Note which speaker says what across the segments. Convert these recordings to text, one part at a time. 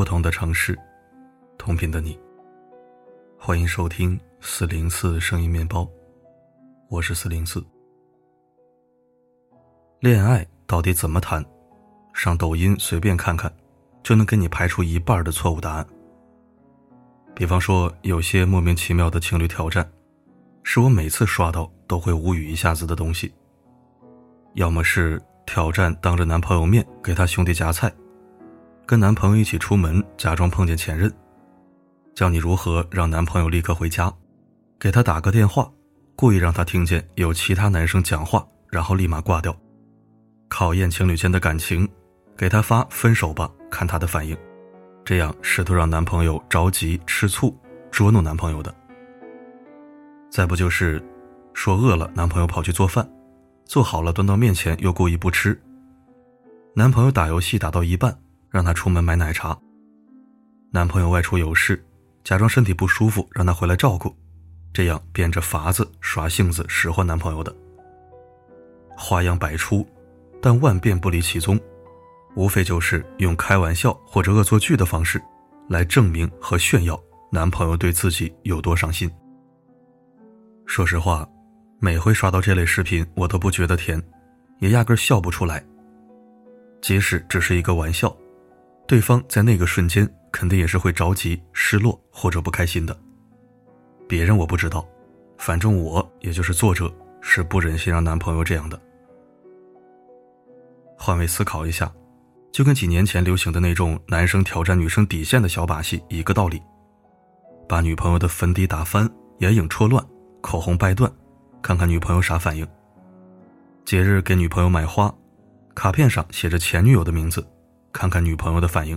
Speaker 1: 不同的城市，同频的你。欢迎收听四零四声音面包，我是四零四。恋爱到底怎么谈？上抖音随便看看，就能给你排除一半的错误答案。比方说，有些莫名其妙的情侣挑战，是我每次刷到都会无语一下子的东西。要么是挑战当着男朋友面给他兄弟夹菜。跟男朋友一起出门，假装碰见前任，教你如何让男朋友立刻回家，给他打个电话，故意让他听见有其他男生讲话，然后立马挂掉，考验情侣间的感情，给他发分手吧，看他的反应，这样试图让男朋友着急吃醋，捉弄男朋友的。再不就是说饿了，男朋友跑去做饭，做好了端到面前又故意不吃，男朋友打游戏打到一半。让他出门买奶茶。男朋友外出有事，假装身体不舒服，让他回来照顾，这样变着法子耍性子使唤男朋友的。花样百出，但万变不离其宗，无非就是用开玩笑或者恶作剧的方式，来证明和炫耀男朋友对自己有多上心。说实话，每回刷到这类视频，我都不觉得甜，也压根笑不出来。即使只是一个玩笑。对方在那个瞬间肯定也是会着急、失落或者不开心的。别人我不知道，反正我也就是作者是不忍心让男朋友这样的。换位思考一下，就跟几年前流行的那种男生挑战女生底线的小把戏一个道理：把女朋友的粉底打翻、眼影戳乱、口红掰断，看看女朋友啥反应。节日给女朋友买花，卡片上写着前女友的名字。看看女朋友的反应。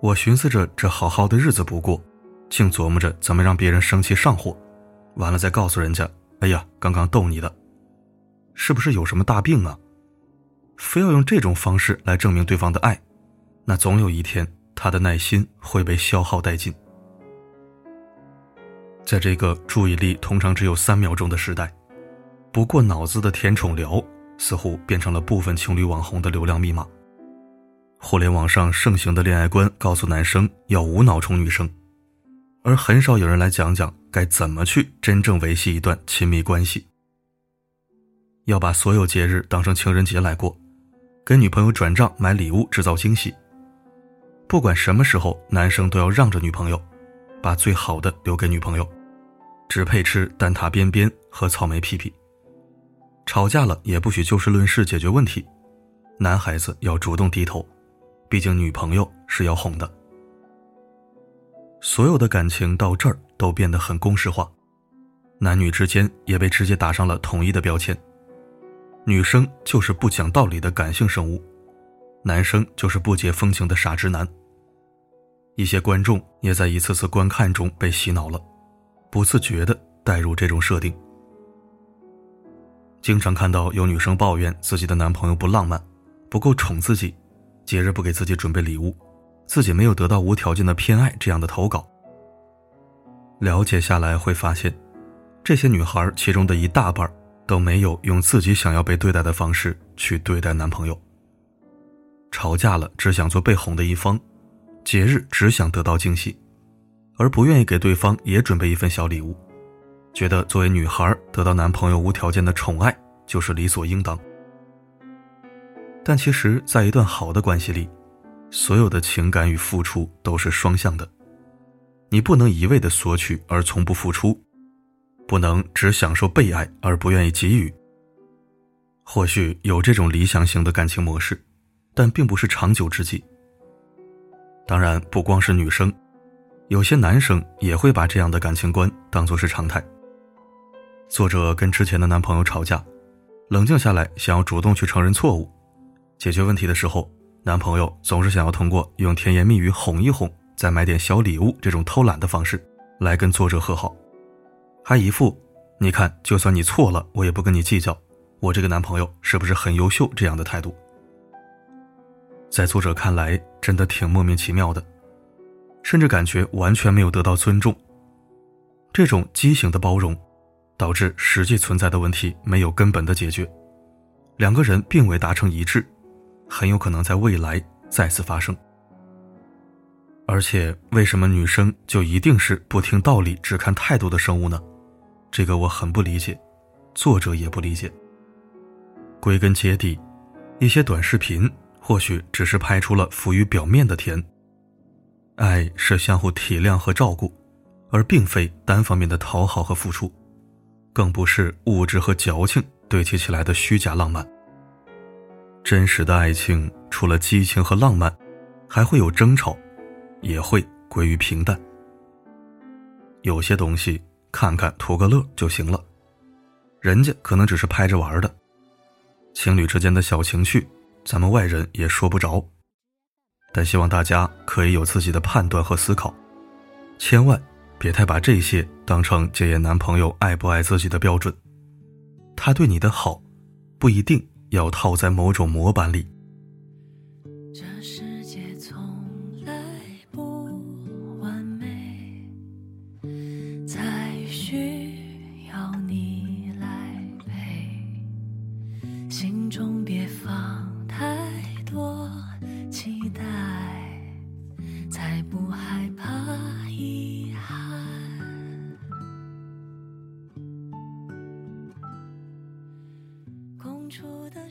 Speaker 1: 我寻思着，这好好的日子不过，净琢磨着怎么让别人生气上火，完了再告诉人家：“哎呀，刚刚逗你的，是不是有什么大病啊？”非要用这种方式来证明对方的爱，那总有一天他的耐心会被消耗殆尽。在这个注意力通常只有三秒钟的时代，不过脑子的甜宠聊似乎变成了部分情侣网红的流量密码。互联网上盛行的恋爱观告诉男生要无脑宠女生，而很少有人来讲讲该怎么去真正维系一段亲密关系。要把所有节日当成情人节来过，给女朋友转账买礼物制造惊喜。不管什么时候，男生都要让着女朋友，把最好的留给女朋友，只配吃蛋挞边边和草莓屁屁。吵架了也不许就事论事解决问题，男孩子要主动低头。毕竟女朋友是要哄的，所有的感情到这儿都变得很公式化，男女之间也被直接打上了统一的标签。女生就是不讲道理的感性生物，男生就是不解风情的傻直男。一些观众也在一次次观看中被洗脑了，不自觉的带入这种设定。经常看到有女生抱怨自己的男朋友不浪漫，不够宠自己。节日不给自己准备礼物，自己没有得到无条件的偏爱，这样的投稿。了解下来会发现，这些女孩其中的一大半都没有用自己想要被对待的方式去对待男朋友。吵架了只想做被哄的一方，节日只想得到惊喜，而不愿意给对方也准备一份小礼物，觉得作为女孩得到男朋友无条件的宠爱就是理所应当。但其实，在一段好的关系里，所有的情感与付出都是双向的。你不能一味的索取而从不付出，不能只享受被爱而不愿意给予。或许有这种理想型的感情模式，但并不是长久之计。当然，不光是女生，有些男生也会把这样的感情观当作是常态。作者跟之前的男朋友吵架，冷静下来，想要主动去承认错误。解决问题的时候，男朋友总是想要通过用甜言蜜语哄一哄，再买点小礼物这种偷懒的方式，来跟作者和好，还一副你看，就算你错了，我也不跟你计较，我这个男朋友是不是很优秀这样的态度？在作者看来，真的挺莫名其妙的，甚至感觉完全没有得到尊重。这种畸形的包容，导致实际存在的问题没有根本的解决，两个人并未达成一致。很有可能在未来再次发生。而且，为什么女生就一定是不听道理、只看态度的生物呢？这个我很不理解，作者也不理解。归根结底，一些短视频或许只是拍出了浮于表面的甜。爱是相互体谅和照顾，而并非单方面的讨好和付出，更不是物质和矫情堆砌起来的虚假浪漫。真实的爱情除了激情和浪漫，还会有争吵。也会归于平淡。有些东西看看图个乐就行了，人家可能只是拍着玩的。情侣之间的小情绪，咱们外人也说不着。但希望大家可以有自己的判断和思考，千万别太把这些当成检验男朋友爱不爱自己的标准。他对你的好，不一定要套在某种模板里。
Speaker 2: 这世界从来不完美才需要你来陪。心中别放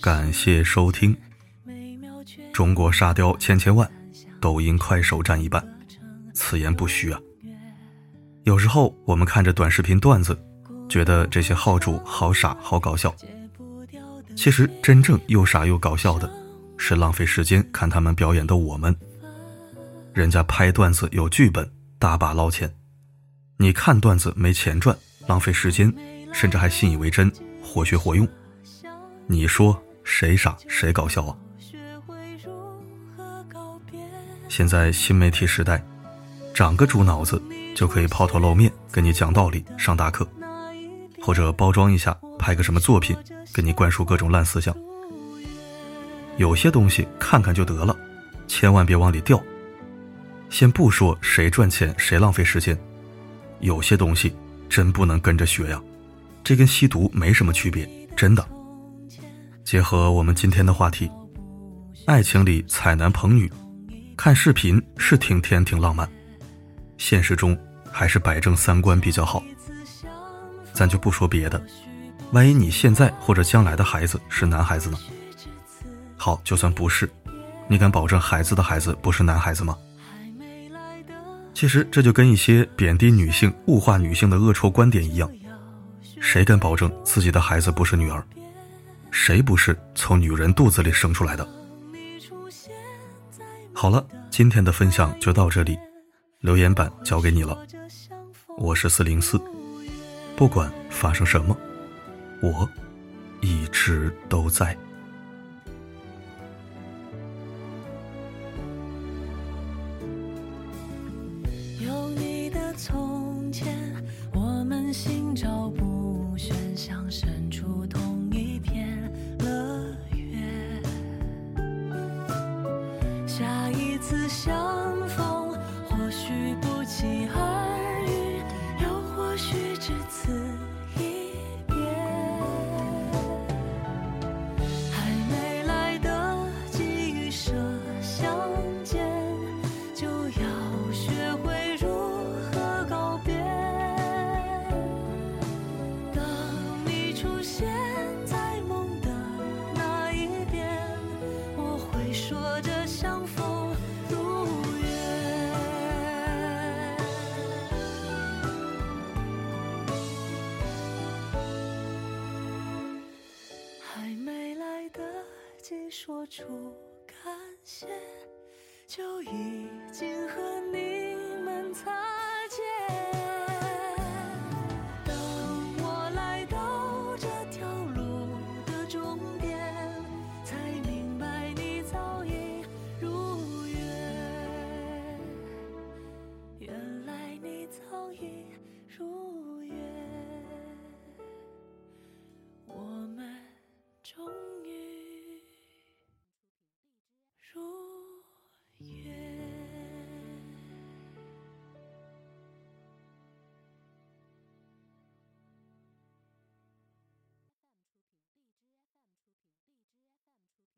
Speaker 1: 感谢收听。中国沙雕千千万，抖音快手占一半，此言不虚啊。有时候我们看着短视频段子，觉得这些号主好傻好搞笑。其实真正又傻又搞笑的，是浪费时间看他们表演的我们。人家拍段子有剧本，大把捞钱，你看段子没钱赚，浪费时间，甚至还信以为真，活学活用。你说谁傻谁搞笑啊？现在新媒体时代，长个猪脑子就可以抛头露面跟你讲道理上大课，或者包装一下拍个什么作品，给你灌输各种烂思想。有些东西看看就得了，千万别往里掉。先不说谁赚钱谁浪费时间，有些东西真不能跟着学呀，这跟吸毒没什么区别，真的。结合我们今天的话题，爱情里踩男捧女，看视频是挺甜挺浪漫，现实中还是摆正三观比较好。咱就不说别的，万一你现在或者将来的孩子是男孩子呢？好，就算不是，你敢保证孩子的孩子不是男孩子吗？其实这就跟一些贬低女性、物化女性的恶臭观点一样，谁敢保证自己的孩子不是女儿？谁不是从女人肚子里生出来的？好了，今天的分享就到这里，留言板交给你了。我是四零四，不管发生什么，我一直都在。说出感谢，就已经和你们擦